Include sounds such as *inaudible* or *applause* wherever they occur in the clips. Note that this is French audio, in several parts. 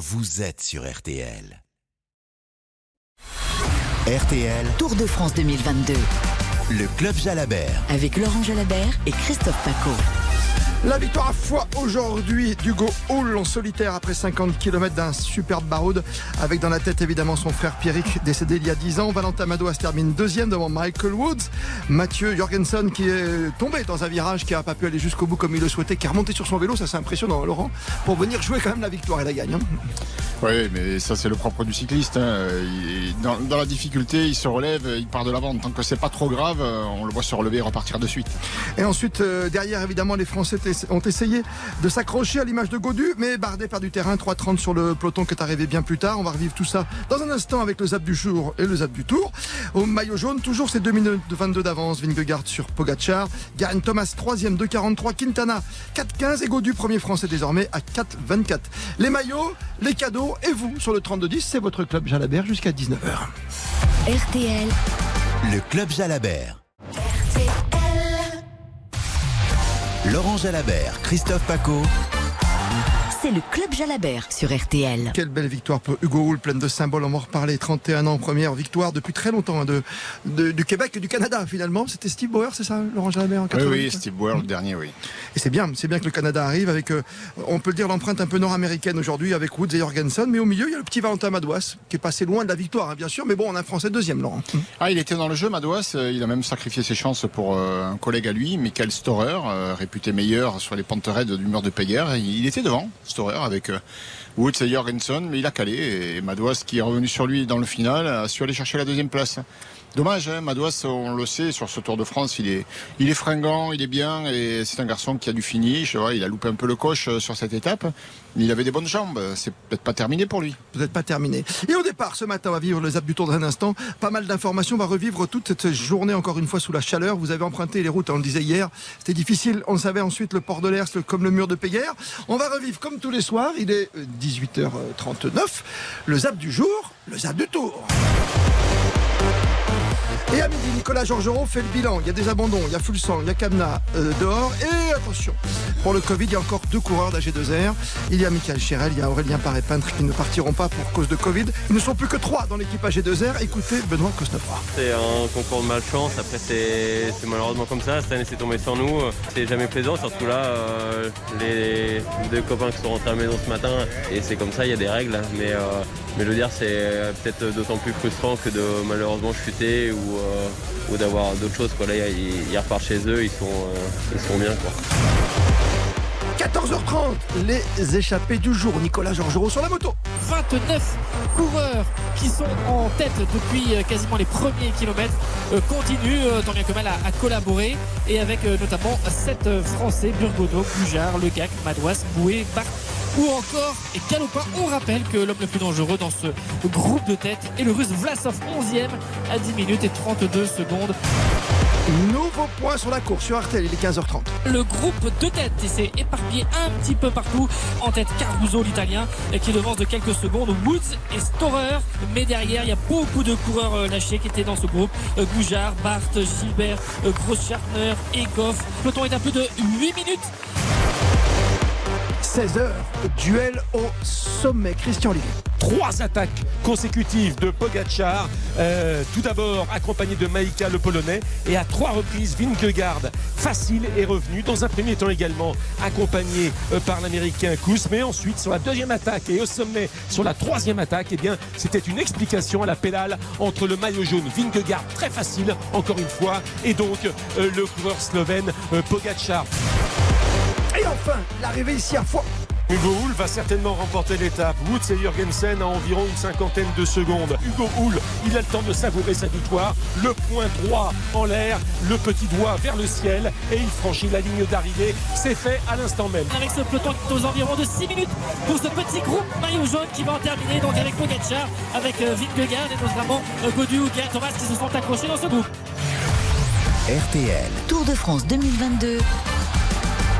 vous êtes sur RTL. RTL, Tour de France 2022 le club Jalabert. avec Laurent Jalabert et Christophe Paco. La victoire à foi aujourd'hui d'Hugo Hull en solitaire après 50 km d'un superbe baroud avec dans la tête évidemment son frère Pierrick décédé il y a 10 ans. Valentin Madouas termine deuxième devant Michael Woods. Mathieu Jorgensen qui est tombé dans un virage qui n'a pas pu aller jusqu'au bout comme il le souhaitait, qui est remonté sur son vélo, ça c'est impressionnant Laurent, pour venir jouer quand même la victoire et la gagne. hein. Oui, mais ça c'est le propre du cycliste. hein. Dans, dans la difficulté, il se relève, il part de l'avant. Tant que c'est pas trop grave, euh, on le voit se relever et repartir de suite. Et ensuite, euh, derrière, évidemment, les Français ont essayé de s'accrocher à l'image de Godu, mais bardé par du terrain, 3.30 sur le peloton qui est arrivé bien plus tard. On va revivre tout ça dans un instant avec le zap du jour et le zap du tour. Au maillot jaune, toujours ces 2 minutes de 22 d'avance, Vingegaard sur Pogacar. Gagne Thomas, 3e, 2.43. Quintana, 4.15. Et Godu, premier français désormais, à 4.24. Les maillots, les cadeaux, et vous, sur le 32-10, c'est votre club Jalabert jusqu'à 19h. RTL, Le club Jalabert. Laurent Jalabert, Christophe Paco. C'est le Club Jalabert sur RTL. Quelle belle victoire pour Hugo Hull, pleine de symboles. On va en reparler. 31 ans, première victoire depuis très longtemps hein, de, de- du Québec et du Canada finalement. C'était Steve Bauer, c'est ça, Laurent Jalabert en Oui, 88 oui, Steve Bauer, le dernier, oui. Et c'est bien, c'est bien que le Canada arrive avec, euh, on peut le dire, l'empreinte un peu nord-américaine aujourd'hui avec Woods et Jorgensen. Mais au milieu, il y a le petit Valentin Madouas qui est passé loin de la victoire, hein, bien sûr. Mais bon, on a un Français deuxième, Laurent. Ah, il était dans le jeu, Madouas. euh, Il a même sacrifié ses chances pour euh, un collègue à lui, Michael Storer, euh, réputé meilleur sur les pentes raides du mur de. Il il était devant, Avec euh, Woods et Jorgensen, mais il a calé. Et Madouas, qui est revenu sur lui dans le final, a su aller chercher la deuxième place. Dommage, hein, on le sait, sur ce Tour de France, il est, il est fringant, il est bien, et c'est un garçon qui a du finish. Il a loupé un peu le coche euh, sur cette étape. Il avait des bonnes jambes. C'est peut-être pas terminé pour lui. peut-être pas terminé. Et au départ, ce matin, on va vivre le zap du tour dans un instant. Pas mal d'informations. On va revivre toute cette journée, encore une fois, sous la chaleur. Vous avez emprunté les routes, on le disait hier. C'était difficile. On savait ensuite, le port de l'Ers, le- comme le mur de Péguerre. On va revivre comme tous les soirs. Il est euh, 18h39. Le zap du jour, le zap du tour. Et à midi, Nicolas Georgerot fait le bilan. Il y a des abandons, il y a Fulsan, il y a Kamna euh, dehors. Et attention, pour le Covid, il y a encore deux coureurs d'AG2R. Il y a Michael Chérel, il y a Aurélien Paré-Peintre qui ne partiront pas pour cause de Covid. Ils ne sont plus que trois dans l'équipe AG2R. Écoutez Benoît Cosnefroy. C'est un concours de malchance, après c'est malheureusement comme ça, cette année c'est tombé sur nous, c'est jamais plaisant, surtout là, euh, les deux copains qui sont rentrés à la maison ce matin, et c'est comme ça, il y a des règles, mais, euh, mais je dire c'est peut-être d'autant plus frustrant que de malheureusement chuter ou, euh, ou d'avoir d'autres choses, quoi. là ils, ils repartent chez eux, ils sont, euh, ils sont bien quoi. 14h30, les échappés du jour. Nicolas Georgerot sur la moto. 29 coureurs qui sont en tête depuis euh, quasiment les premiers kilomètres euh, continuent euh, tant bien que mal à, à collaborer et avec euh, notamment 7 Français, Burgono, Gujard, Legac, Madouas, Boué, Bart ou encore Galopin. On rappelle que l'homme le plus dangereux dans ce groupe de tête est le russe Vlasov 11e à 10 minutes et 32 secondes. Nouveau point sur la course sur RTL, il est 15h30. Le groupe de tête et s'est éparpillé un petit peu partout. En tête Caruso l'italien qui devance de quelques secondes Woods et Storer. Mais derrière il y a beaucoup de coureurs euh, lâchés qui étaient dans ce groupe. Euh, Goujard, Barthes, Gilbert, euh, Groschartner, Egoff. Le peloton est à plus de 8 minutes 16h, duel au sommet. Christian Olivier. trois attaques consécutives de Pogacar. Euh, tout d'abord accompagné de Maïka le Polonais et à trois reprises Vingegaard facile est revenu. Dans un premier temps également accompagné euh, par l'Américain Kous. Mais ensuite sur la deuxième attaque et au sommet sur la troisième attaque, eh bien c'était une explication à la pédale entre le maillot jaune Vingegaard très facile encore une fois et donc euh, le coureur slovène Pogacar. Et enfin, l'arrivée ici à Foix. Hugo Hull va certainement remporter l'étape. Woods et Jürgensen à environ une cinquantaine de secondes. Hugo Hull, il a le temps de savourer sa victoire. Le point droit en l'air, le petit doigt vers le ciel et il franchit la ligne d'arrivée. C'est fait à l'instant même. avec ce peloton qui est aux environs de 6 minutes pour ce petit groupe maillot jaune qui va en terminer donc avec Pogacar, avec euh, Vingegaard et notamment euh, Godu ou Geraint Thomas qui se sont accrochés dans ce groupe. RTL. Tour de France 2022,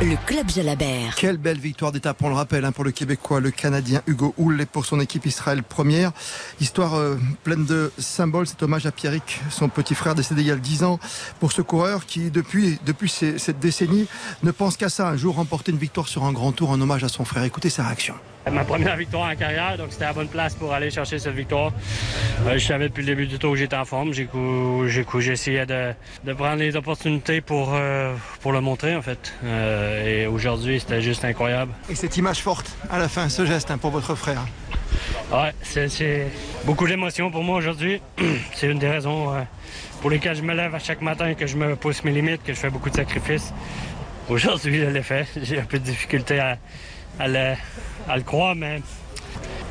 le Club Jalabert. Quelle belle victoire d'étape, on le rappelle, hein, pour le Québécois, le Canadien Hugo Hull et pour son équipe Israël première. Histoire euh, pleine de symboles, cet hommage à Pierrick, son petit frère décédé il y a 10 ans, pour ce coureur qui, depuis, depuis cette décennie, ne pense qu'à ça, un jour remporter une victoire sur un grand tour en hommage à son frère. Écoutez sa réaction. Ma première victoire en carrière, donc c'était la bonne place pour aller chercher cette victoire. Euh, je savais depuis le début du tour que j'étais en forme. J'ai essayé de, de prendre les opportunités pour, euh, pour le montrer en fait. Euh, et aujourd'hui, c'était juste incroyable. Et cette image forte à la fin, ce geste hein, pour votre frère. Ouais, c'est- beaucoup d'émotions pour moi aujourd'hui. *clears throat* C'est une des raisons euh, pour lesquelles je me lève à chaque matin, que je me pousse mes limites, que je fais beaucoup de sacrifices. Aujourd'hui, je l'ai fait. *laughs* J'ai un peu de difficulté à, à le, à croire, mais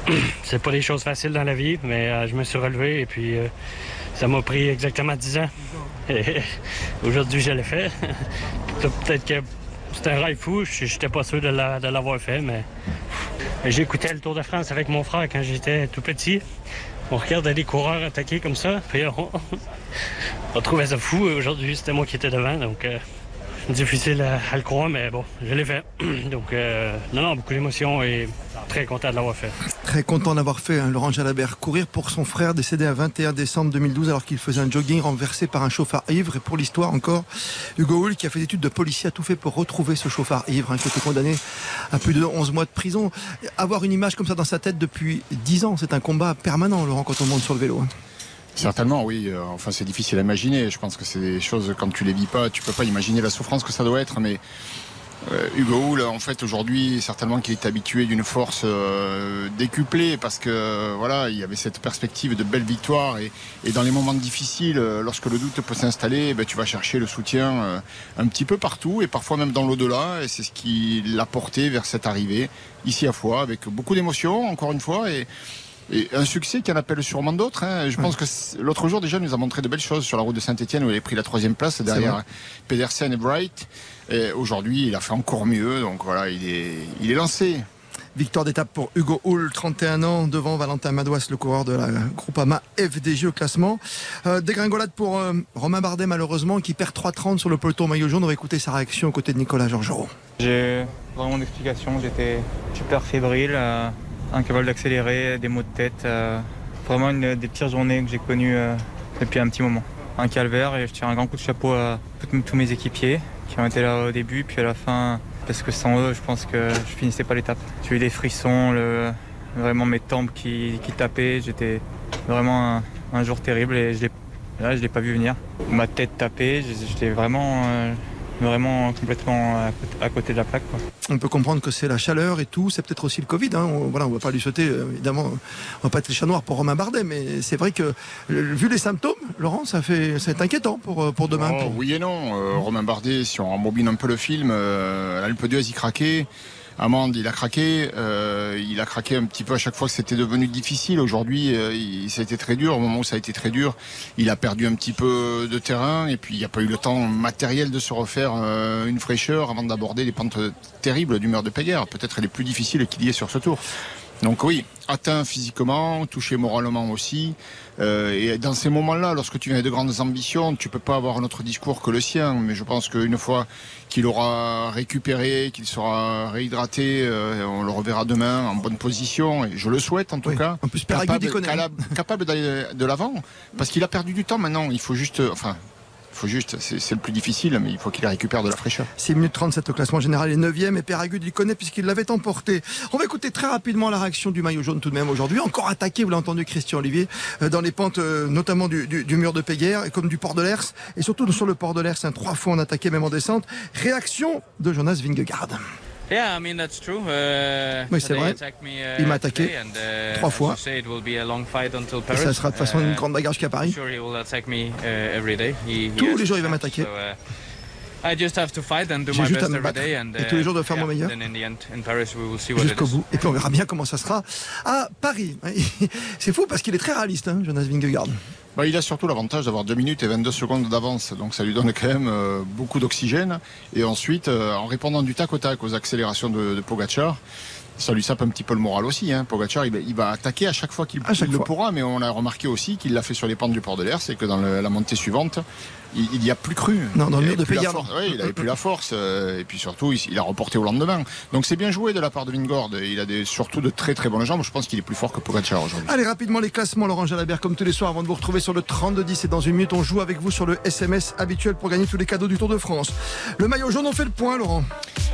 *clears throat* c'est pas des choses faciles dans la vie. Mais euh, je me suis relevé et puis euh, ça m'a pris exactement 10 ans. *laughs* Aujourd'hui, je l'ai fait. *laughs* Peut-être que c'était un rêve fou. Je n'étais pas sûr de la- de l'avoir fait, mais J'écoutais le Tour de France avec mon frère quand j'étais tout petit. On regardait des coureurs attaquer comme ça, puis on, *laughs* on trouvait ça fou. Aujourd'hui, c'était moi qui étais devant, donc euh, difficile à, à le croire, mais bon, je l'ai fait. *clears throat* Donc, euh, non, non, beaucoup d'émotions et très content de l'avoir fait. Très content d'avoir fait hein, Laurent Jalabert courir pour son frère décédé à 21 décembre 2012 alors qu'il faisait un jogging renversé par un chauffard ivre. Et pour l'histoire encore, Hugo Hull qui a fait des études de policier a tout fait pour retrouver ce chauffard ivre hein, qui a été condamné à plus de 11 mois de prison. Avoir une image comme ça dans sa tête depuis 10 ans, c'est un combat permanent Laurent quand on monte sur le vélo. hein. Certainement, oui. Euh, Enfin, c'est difficile à imaginer. Je pense que c'est des choses, quand tu les vis pas, tu peux pas imaginer la souffrance que ça doit être. Mais euh, Hugo Hull, en fait, aujourd'hui, certainement qu'il est habitué d'une force euh, décuplée parce que voilà, il y avait cette perspective de belle victoire et, dans les moments difficiles, lorsque le doute peut s'installer, ben, tu vas chercher le soutien un petit peu partout et parfois même dans l'au-delà. Et c'est ce qui l'a porté vers cette arrivée ici à Foix avec beaucoup d'émotions, encore une fois. Et, et un succès qui en appelle sûrement d'autres. hein. Je pense que l'autre jour déjà nous a montré de belles choses sur la route de Saint-Etienne où il a pris la troisième place derrière Pedersen et Bright. Et aujourd'hui, il a fait encore mieux. Donc voilà, il est, il est lancé. Victoire d'étape pour Hugo Hull, 31 ans, devant Valentin Madouas, le coureur de la Groupama FDJ au classement. Euh, dégringolade pour euh, Romain Bardet, malheureusement, qui perd 3,30 sur le peloton maillot jaune. On va écouter sa réaction aux côtés de Nicolas Georgerot. J'ai vraiment d'explications. J'étais super fébrile, euh, incapable d'accélérer, des maux de tête. euh, vraiment une des pires journées que j'ai connues euh, depuis un petit moment. Un calvaire et je tire un grand coup de chapeau à tous- mes équipiers qui ont été là au début puis à la fin. Parce que sans eux, je pense que je finissais pas l'étape. J'ai eu des frissons, vraiment mes tempes qui, tapaient. J'étais vraiment un, jour terrible et je l'ai là, je l'ai pas vu venir. Ma tête tapait, j'étais vraiment, euh, vraiment complètement à côté, à de la plaque. quoi. On peut comprendre que c'est la chaleur et tout, c'est peut-être aussi le Covid. Hein. On, voilà, on va pas lui souhaiter, euh, évidemment, on va pas être les chats noirs pour Romain Bardet, mais c'est vrai que, vu les symptômes, Laurent, ça fait, c'est inquiétant pour, euh, pour demain. Oh, pour- oui et non. Euh, Romain Bardet, si on rembobine un peu le film, euh, l'Alpe d'Huez, il craquait. Amande, il a craqué. euh, il a craqué un petit peu à chaque fois que c'était devenu difficile. Aujourd'hui, euh, ça a été très dur. Au moment où ça a été très dur, il a perdu un petit peu de terrain. Et puis, il n'y a pas eu le temps matériel de se refaire euh, une fraîcheur avant d'aborder les pentes terribles du mur de Péguerre. Peut-être les plus difficiles qu'il y ait sur ce tour. Donc oui, atteint physiquement, touché moralement aussi. Euh, et dans ces moments-là, lorsque tu as de grandes ambitions, tu peux pas avoir un autre discours que le sien. Mais je pense qu'une fois qu'il aura récupéré, qu'il sera réhydraté, euh, on le reverra demain en bonne position. Et je le souhaite en tout Oui. cas. En plus, capable, cala- capable d'aller de l'avant, parce qu'il a perdu du temps maintenant. Il faut juste, enfin, faut juste, c'est le plus difficile, mais il faut qu'il récupère de la fraîcheur. 6 minutes 37 au classement général, est 9e et Péragude il connaît puisqu'il l'avait emporté. On va écouter très rapidement la réaction du maillot jaune tout de même aujourd'hui. Encore attaqué, vous l'avez entendu Christian Olivier, euh, dans les pentes euh, notamment du, mur de Péguerre et comme du port de l'Ers et surtout sur le port de l'Ers, un trois fois en attaqué même en descente. Réaction de Jonas Vingegaard. Yeah, I mean that's true. Uh, Oui, c'est vrai. uh, Il m'a attaqué uh, trois fois. Et ça sera de toute façon une grande bagarre jusqu'à Paris. sure he will attack me uh, every day. He, he Tous les jours, il va m'attaquer. so, I just have to fight and do J'ai my juste à best me every battre. day and Et tous les jours de faire mon meilleur. Then in the end, in Paris, we will see what it Jusqu'au bout. Et puis on verra bien comment ça sera à Paris. *laughs* C'est fou parce qu'il est très réaliste, hein, Jonas Vingegaard. Bah, il a surtout l'avantage d'avoir 2 minutes et 22 secondes d'avance, donc ça lui donne quand même euh, beaucoup d'oxygène. Et ensuite, euh, en répondant du tac au tac aux accélérations de, de Pogacar, ça lui sape un petit peu le moral aussi. Hein. Pogacar, il, va- il va attaquer à chaque fois qu'il le pourra, mais on a remarqué aussi qu'il l'a fait sur les pentes du port de l'air, c'est que dans le- la montée suivante, il n'y a plus cru. Non, dans le Il mur de. Ouais, il avait plus la force, euh, et puis surtout, il, il a reporté au lendemain. Donc c'est bien joué de la part de Vingord. Il a des, surtout de très très bonnes jambes. Je pense qu'il est plus fort que Pogacar aujourd'hui. Allez, rapidement les classements, Laurent Jalabert, comme tous les soirs, avant de vous retrouver sur le 32-10 et dans une minute, on joue avec vous sur le SMS habituel pour gagner tous les cadeaux du Tour de France. Le maillot jaune, on fait le point, Laurent.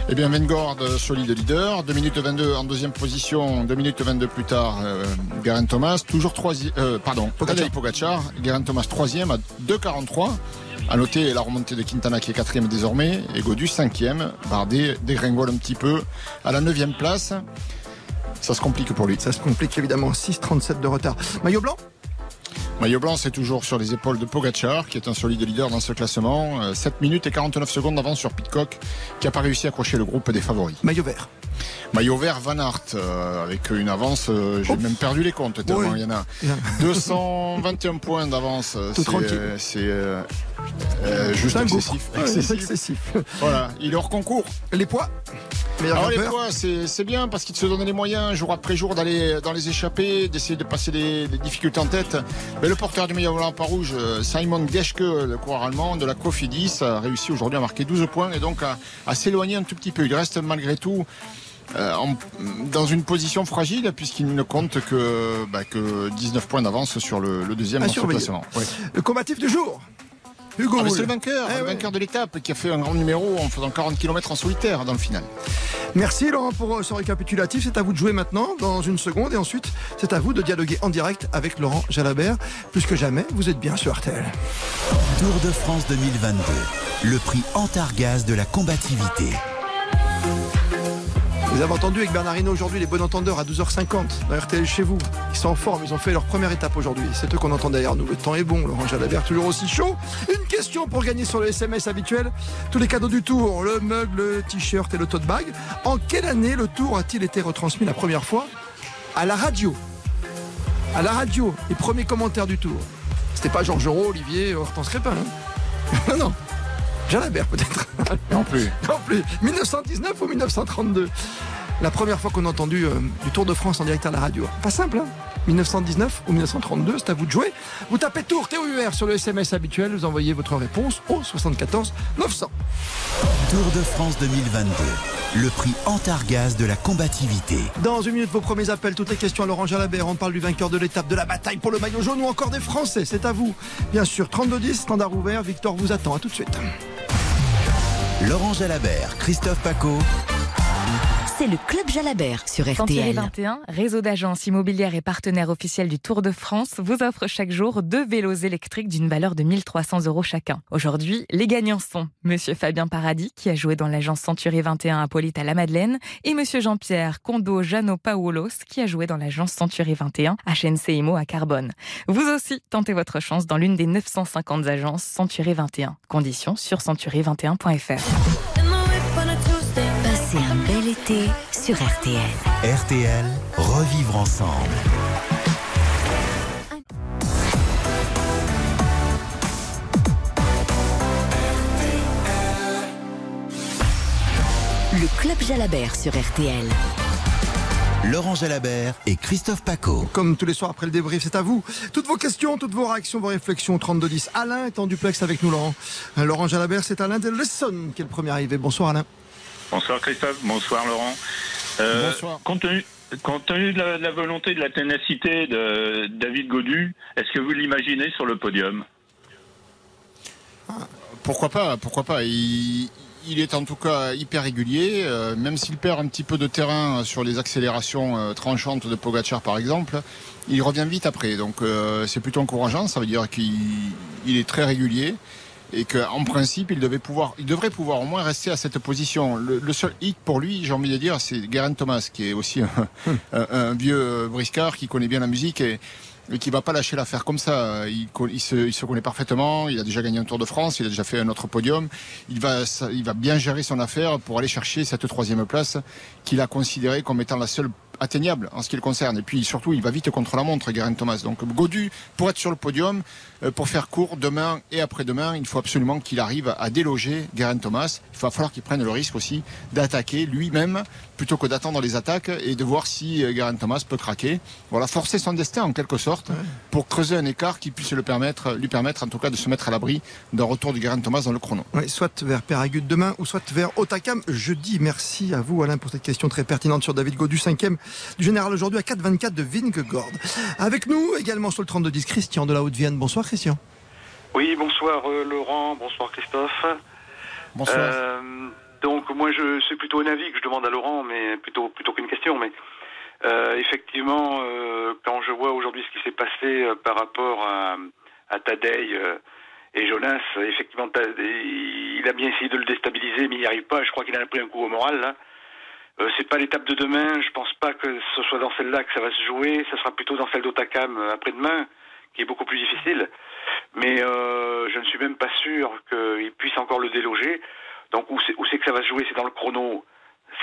Eh bien, Vengord, euh, solide leader. 2 minutes 22 en deuxième position. 2 minutes 22 plus tard, euh, Geraint Thomas. Toujours troisième. Euh, pardon, Tadej Pogacar. Geraint Thomas troisième à 2,43. À noter la remontée de Quintana qui est quatrième désormais. Et Godu cinquième. Bardet dégringole un petit peu à la neuvième place. Ça se complique pour lui. Ça se complique évidemment. 6,37 de retard. Maillot blanc? Maillot blanc, c'est toujours sur les épaules de Pogacar, qui est un solide leader dans ce classement. Euh, 7 minutes et 49 secondes d'avance sur Pitcock, qui n'a pas réussi à accrocher le groupe des favoris. Maillot vert. Maillot vert, Van Aert, euh, avec une avance, euh, j'ai même perdu les comptes tellement Oui. il y en a. *laughs* 221 points d'avance. C'est, euh, juste excessif. Excessif. *laughs* Voilà, il est hors concours. Les poids Meilleur Alors les poids, c'est bien parce qu'il se donne les moyens jour après jour d'aller dans les échappées, d'essayer de passer les, les difficultés en tête. Mais le porteur du maillot blanc par rouge, Simon Geschke, le coureur allemand de la Cofidis, a réussi aujourd'hui à marquer 12 points et donc à, à s'éloigner un tout petit peu. Il reste malgré tout euh, en- dans une position fragile puisqu'il ne compte que, bah, que 19 points d'avance sur le, le deuxième surveiller. classement. Ouais. Le combatif du jour. Hugo Ah, c'est le vainqueur, Eh le ouais. vainqueur de l'étape qui a fait un grand numéro en faisant 40 km en solitaire dans le final. Merci Laurent pour euh, ce récapitulatif. C'est à vous de jouer maintenant dans une seconde et ensuite c'est à vous de dialoguer en direct avec Laurent Jalabert. Plus que jamais, vous êtes bien sur RTL. Tour de France 2022. Le prix Antargaz de la combativité. Vous avez entendu avec Bernard aujourd'hui les bons entendeurs à 12h50 dans RTL chez vous. Ils sont en forme, ils ont fait leur première étape aujourd'hui. C'est eux qu'on entend derrière nous. Le temps est bon, Laurent Jalabert toujours aussi chaud. Une question pour gagner sur le SMS habituel. Tous les cadeaux du tour, le mug, le t-shirt et le tote bag. En quelle année le tour a-t-il été retransmis la première fois à la radio À la radio, les premiers commentaires du tour. C'était pas Georges Giraud, Olivier, Hortense Crépin. hein. *laughs* non, non. Jalabert peut-être. *laughs* Non plus. Non plus. 1919 ou 1932 La première fois qu'on a entendu euh, du Tour de France en direct à la radio. Pas simple, hein 1919 ou 1932, c'est à vous de jouer. Vous tapez Tour TOUR sur le SMS habituel, vous envoyez votre réponse au 74 900. Tour de France 2022. Le prix Antargaz de la combativité. Dans une minute, vos premiers appels, toutes les questions à Laurent Jalabert. On parle du vainqueur de l'étape, de la bataille pour le maillot jaune ou encore des Français. C'est à vous. Bien sûr, 32-10, standard ouvert. Victor vous attend. À tout de suite. Laurent Jalabert, Christophe Paco. C'est le Club Jalabert sur Century RTL. 21, réseau d'agences immobilières et partenaire officiel du Tour de France, vous offre chaque jour deux vélos électriques d'une valeur de 1300 euros chacun. Aujourd'hui, les gagnants sont Monsieur Fabien Paradis, qui a joué dans l'agence Century 21 à Polyte à la Madeleine, et Monsieur Jean-Pierre Condo Jano Paulos, qui a joué dans l'agence Century 21 à Imo à Carbone. Vous aussi, tentez votre chance dans l'une des 950 agences Century 21. Conditions sur century21.fr. Passez un sur RTL. RTL, revivre ensemble. Le Club Jalabert sur RTL. Laurent Jalabert et Christophe Paco. Comme tous les soirs après le débrief, c'est à vous. Toutes vos questions, toutes vos réactions, vos réflexions, 3210. Alain est en duplex avec nous, Laurent. Laurent Jalabert, c'est Alain de Lesson qui est le premier arrivé. Bonsoir Alain. Bonsoir Christophe, bonsoir Laurent. Euh, Bonsoir. Compte tenu, compte tenu de, la, de la volonté, de la ténacité de David Godu, est-ce que vous l'imaginez sur le podium? Pourquoi pas Pourquoi pas il, il est en tout cas hyper régulier, euh, même s'il perd un petit peu de terrain sur les accélérations euh, tranchantes de Pogacar par exemple, il revient vite après. Donc c'est plutôt encourageant, ça veut dire qu'il il est très régulier et qu'en principe il devait pouvoir, il devrait pouvoir au moins rester à cette position. Le, le seul hic pour lui, j'ai envie de dire, c'est Geraint Thomas qui est aussi un, un- un vieux briscard qui connaît bien la musique et et qui va pas lâcher l'affaire comme ça. Il, se, il se connaît parfaitement. Il a déjà gagné un Tour de France. Il a déjà fait un autre podium. Il va, il va bien gérer son affaire pour aller chercher cette troisième place qu'il a considérée comme étant la seule atteignable en ce qui le concerne. Et puis surtout, il va vite contre la montre, Geraint Thomas. Donc Godu, pour être sur le podium, euh, pour faire court demain et après-demain, il faut absolument qu'il arrive à déloger Geraint Thomas. Il va falloir qu'il prenne le risque aussi d'attaquer lui-même plutôt que d'attendre les attaques et de voir si euh, Geraint Thomas peut craquer. Voilà, forcer son destin en quelque sorte pour creuser un écart qui puisse le permettre, lui permettre en tout cas de se mettre à l'abri d'un retour de Geraint Thomas dans le chrono. Oui, soit vers Péragude demain ou soit vers Otakam jeudi. Merci à vous Alain pour cette question très pertinente sur David Godu, cinquième du général aujourd'hui à 4,24 de Vingegaard. Avec nous également sur le 32-10, Christian de la Haute-Vienne. Bonsoir Christian. Oui, bonsoir euh, Laurent, bonsoir Christophe. Bonsoir. Euh, donc moi je c'est plutôt un avis que je demande à Laurent, mais plutôt plutôt qu'une question. Mais euh, effectivement, euh, quand je vois aujourd'hui ce qui s'est passé euh, par rapport à, à Tadei euh, et Jonas, effectivement, il a bien essayé de le déstabiliser, mais il n'y arrive pas. Je crois qu'il a pris un coup au moral là. Euh, c'est pas l'étape de demain. Je pense pas que ce soit dans celle-là que ça va se jouer. Ça sera plutôt dans celle d'Otakam euh, après-demain, qui est beaucoup plus difficile. Mais euh, je ne suis même pas sûr qu'il puisse encore le déloger. Donc où c'est que ça va se jouer? C'est dans le chrono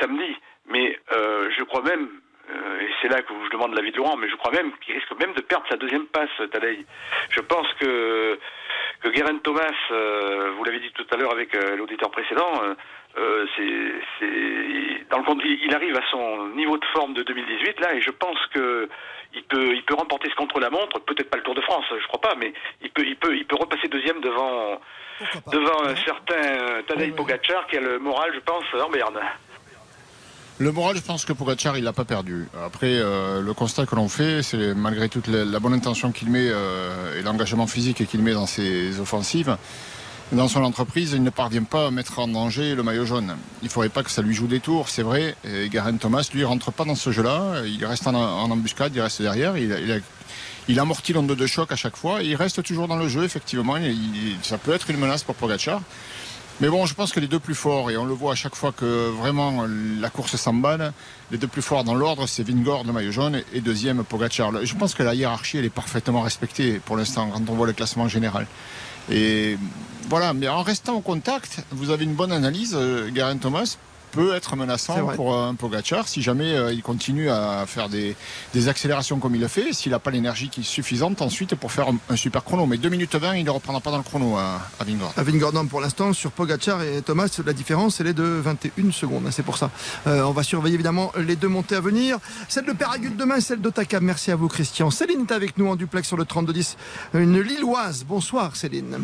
samedi. Mais euh, je crois même, euh, et c'est là que je demande l'avis de Laurent, mais je crois même qu'il risque même de perdre sa deuxième passe, Tadei. Je pense que que Guerin Thomas, euh, vous l'avez dit tout à l'heure avec euh, l'auditeur précédent, c'est, c'est dans le compte, il il arrive à son niveau de forme de 2018 là, et je pense que il peut, il peut remporter ce contre-la-montre, peut-être pas le Tour de France, je crois pas, mais il peut, il peut, il peut repasser deuxième devant, devant un certain Tadej Pogacar qui a le moral, je pense, en berne. Le moral, je pense que Pogacar, il l'a pas perdu. Après, euh, le constat que l'on fait, c'est malgré toute la, bonne intention qu'il met euh, et l'engagement physique qu'il met dans ses offensives, dans son entreprise, il ne parvient pas à mettre en danger le maillot jaune. Il ne faudrait pas que ça lui joue des tours, c'est vrai. Et Garen Thomas, lui, rentre pas dans ce jeu-là. Il reste en, embuscade, il reste derrière. Il, amortit l'onde de choc à chaque fois. Il reste toujours dans le jeu, effectivement. Ça peut être une menace pour Pogacar. Mais bon, je pense que les deux plus forts, et on le voit à chaque fois que vraiment la course s'emballe, les deux plus forts dans l'ordre, c'est Vingord, le maillot jaune, et deuxième Pogacar. Je pense que la hiérarchie, elle est parfaitement respectée pour l'instant quand on voit le classement général. Et voilà, mais en restant au contact, vous avez une bonne analyse. Euh, Garen Thomas peut être menaçant pour un Pogacar si jamais euh, il continue à faire des, des accélérations comme il le fait, s'il n'a pas l'énergie qui est suffisante ensuite pour faire un, un super chrono. Mais 2 minutes 20, il ne reprendra pas dans le chrono à, à Vingord. À Vingegaard, non, pour l'instant, sur Pogacar et Thomas, la différence, elle est de 21 secondes. hein, C'est pour ça. Euh, on va surveiller évidemment les deux montées à venir. Celle de Péragude demain, celle d'Otaka. Merci à vous, Christian. Céline est avec nous en duplex sur le 3210. Une Lilloise. Bonsoir, Céline.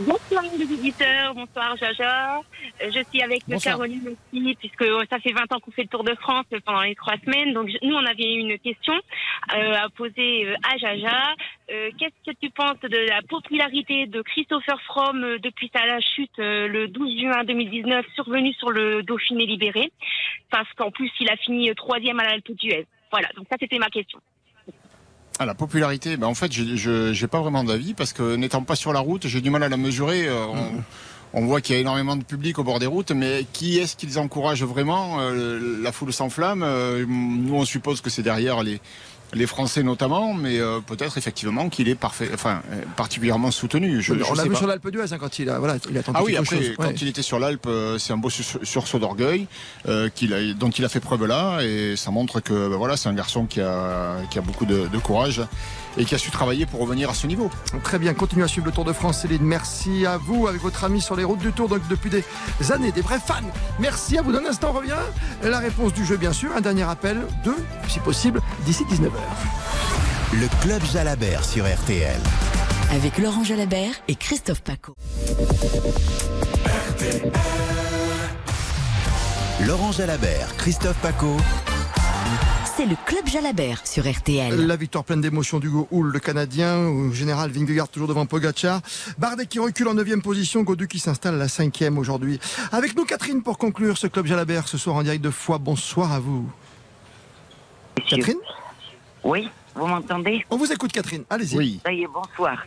Bonsoir les auditeurs, bonsoir Jaja. Euh, Je suis avec Bonsoir. Caroline aussi, puisque euh, ça fait 20 ans qu'on fait le Tour de France pendant les trois semaines. Donc nous, on avait une question euh, à poser euh, à Jaja. Euh, Qu'est-ce que tu penses de la popularité de Christopher Fromm depuis sa chute euh, le 12 juin 2019, survenu sur le Dauphiné libéré? Parce qu'en plus, il a fini troisième à l'Alpe d'Huez. Voilà, donc ça c'était ma question. Ah, la popularité, ben en fait, je n'ai pas vraiment d'avis parce que n'étant pas sur la route, j'ai du mal à la mesurer. Euh, on, on voit qu'il y a énormément de public au bord des routes, mais qui est-ce qu'ils encouragent vraiment Euh, La foule s'enflamme. Euh, nous, on suppose que c'est derrière les, les Français notamment, mais euh, peut-être effectivement qu'il est parfait, enfin, euh, particulièrement soutenu. Je, on l'a vu pas. sur l'Alpe d'Huez hein, quand il a, voilà, il a tenté Ah oui, après, chose. quand Ouais. il était sur l'Alpe, euh, c'est un beau sur- sursaut d'orgueil qu'il dont il a fait preuve là, et ça montre que ben voilà, c'est un garçon qui a, qui a beaucoup de, de courage et qui a su travailler pour revenir à ce niveau. Très bien, continuez à suivre le Tour de France, Céline. Merci à vous, avec votre ami sur les routes du Tour, donc depuis des années, des vrais fans. Merci à vous. Dans un instant, on revient. La réponse du jeu, bien sûr. Un dernier appel, deux, si possible, d'ici 19h. Le Club Jalabert sur RTL. Avec Laurent Jalabert et Christophe Paco. Laurent Jalabert, Christophe Paco. C'est le Club Jalabert sur RTL. La victoire pleine d'émotion d'Hugo Hull, le Canadien, au général Vingegaard toujours devant Pogacar. Bardet qui recule en 9 position, Godu qui s'installe à la 5 aujourd'hui. Avec nous Catherine pour conclure ce club Jalabert ce soir en direct de Foix. Bonsoir à vous. Catherine? Oui, vous m'entendez? On vous écoute Catherine, allez-y. Ça y est, bonsoir.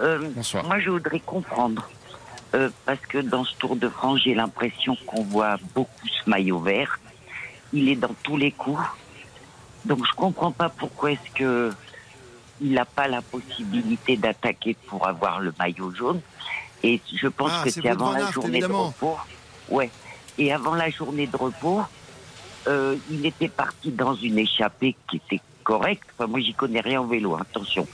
Euh, Bonsoir. Moi, je voudrais comprendre. euh, parce que dans ce Tour de France, j'ai l'impression qu'on voit beaucoup ce maillot vert. Il est dans tous les coups. Donc, je comprends pas pourquoi est-ce que il n'a pas la possibilité d'attaquer pour avoir le maillot jaune. Et je pense Ah, que c'est avant van la journée évidemment. de repos. Ouais. Et avant la journée de repos, euh, il était parti dans une échappée qui était correcte. Enfin, moi, j'y connais rien au vélo, hein, attention.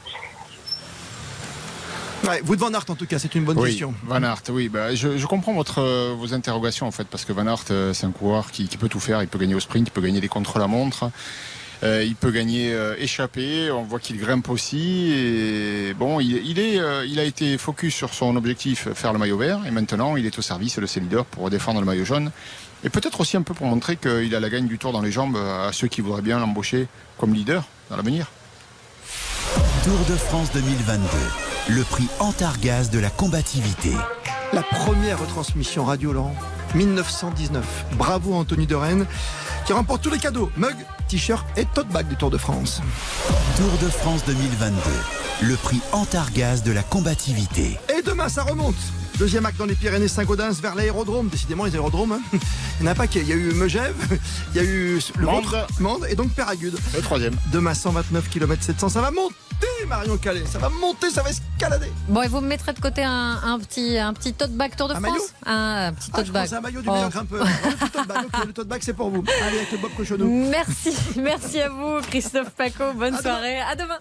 Ouais, Wout van Aert en tout cas, c'est une bonne oui, question. Van Aert, oui, bah, je, je comprends votre, euh, vos interrogations en fait, parce que Van Aert, euh, c'est un coureur qui, qui peut tout faire. Il peut gagner au sprint, il peut gagner des contre-la-montre. Euh, il peut gagner euh, échappé, on voit qu'il grimpe aussi. Et bon, il, il est, euh, il a été focus sur son objectif, faire le maillot vert, et maintenant il est au service de ses leaders pour défendre le maillot jaune. Et peut-être aussi un peu pour montrer qu'il a la gagne du tour dans les jambes à ceux qui voudraient bien l'embaucher comme leader dans l'avenir. Tour de France 2022, le prix Antargaz de la combativité. La première retransmission radio, Laurent, 1919. Bravo Anthony de Rennes, qui remporte tous les cadeaux, mug, t-shirt et tote bag du Tour de France. Tour de France 2022, le prix Antargaz de la combativité. Et demain, ça remonte. Deuxième acte dans les Pyrénées Saint-Gaudens vers l'aérodrome. Décidément, les aérodromes, hein. il n'y en a pas qu'il y a eu Megève, il y a eu le Mende. ventre, Mende et donc Péragude. Le troisième. Demain, 129 km 700. Ça va monter, Marion Calais. Ça va monter, ça va escalader. Bon, et vous me mettrez de côté un, un petit, un petit tote bag Tour de Un France? Maillot un, un petit Ah, tote bag. un maillot du Oh. meilleur grimpeur. Ah, le tote bag, ok, le tote bag, c'est pour vous. Allez, avec le Bob Cochonou. *laughs* Merci, merci à vous, Christophe Paco. Bonne soirée. À demain.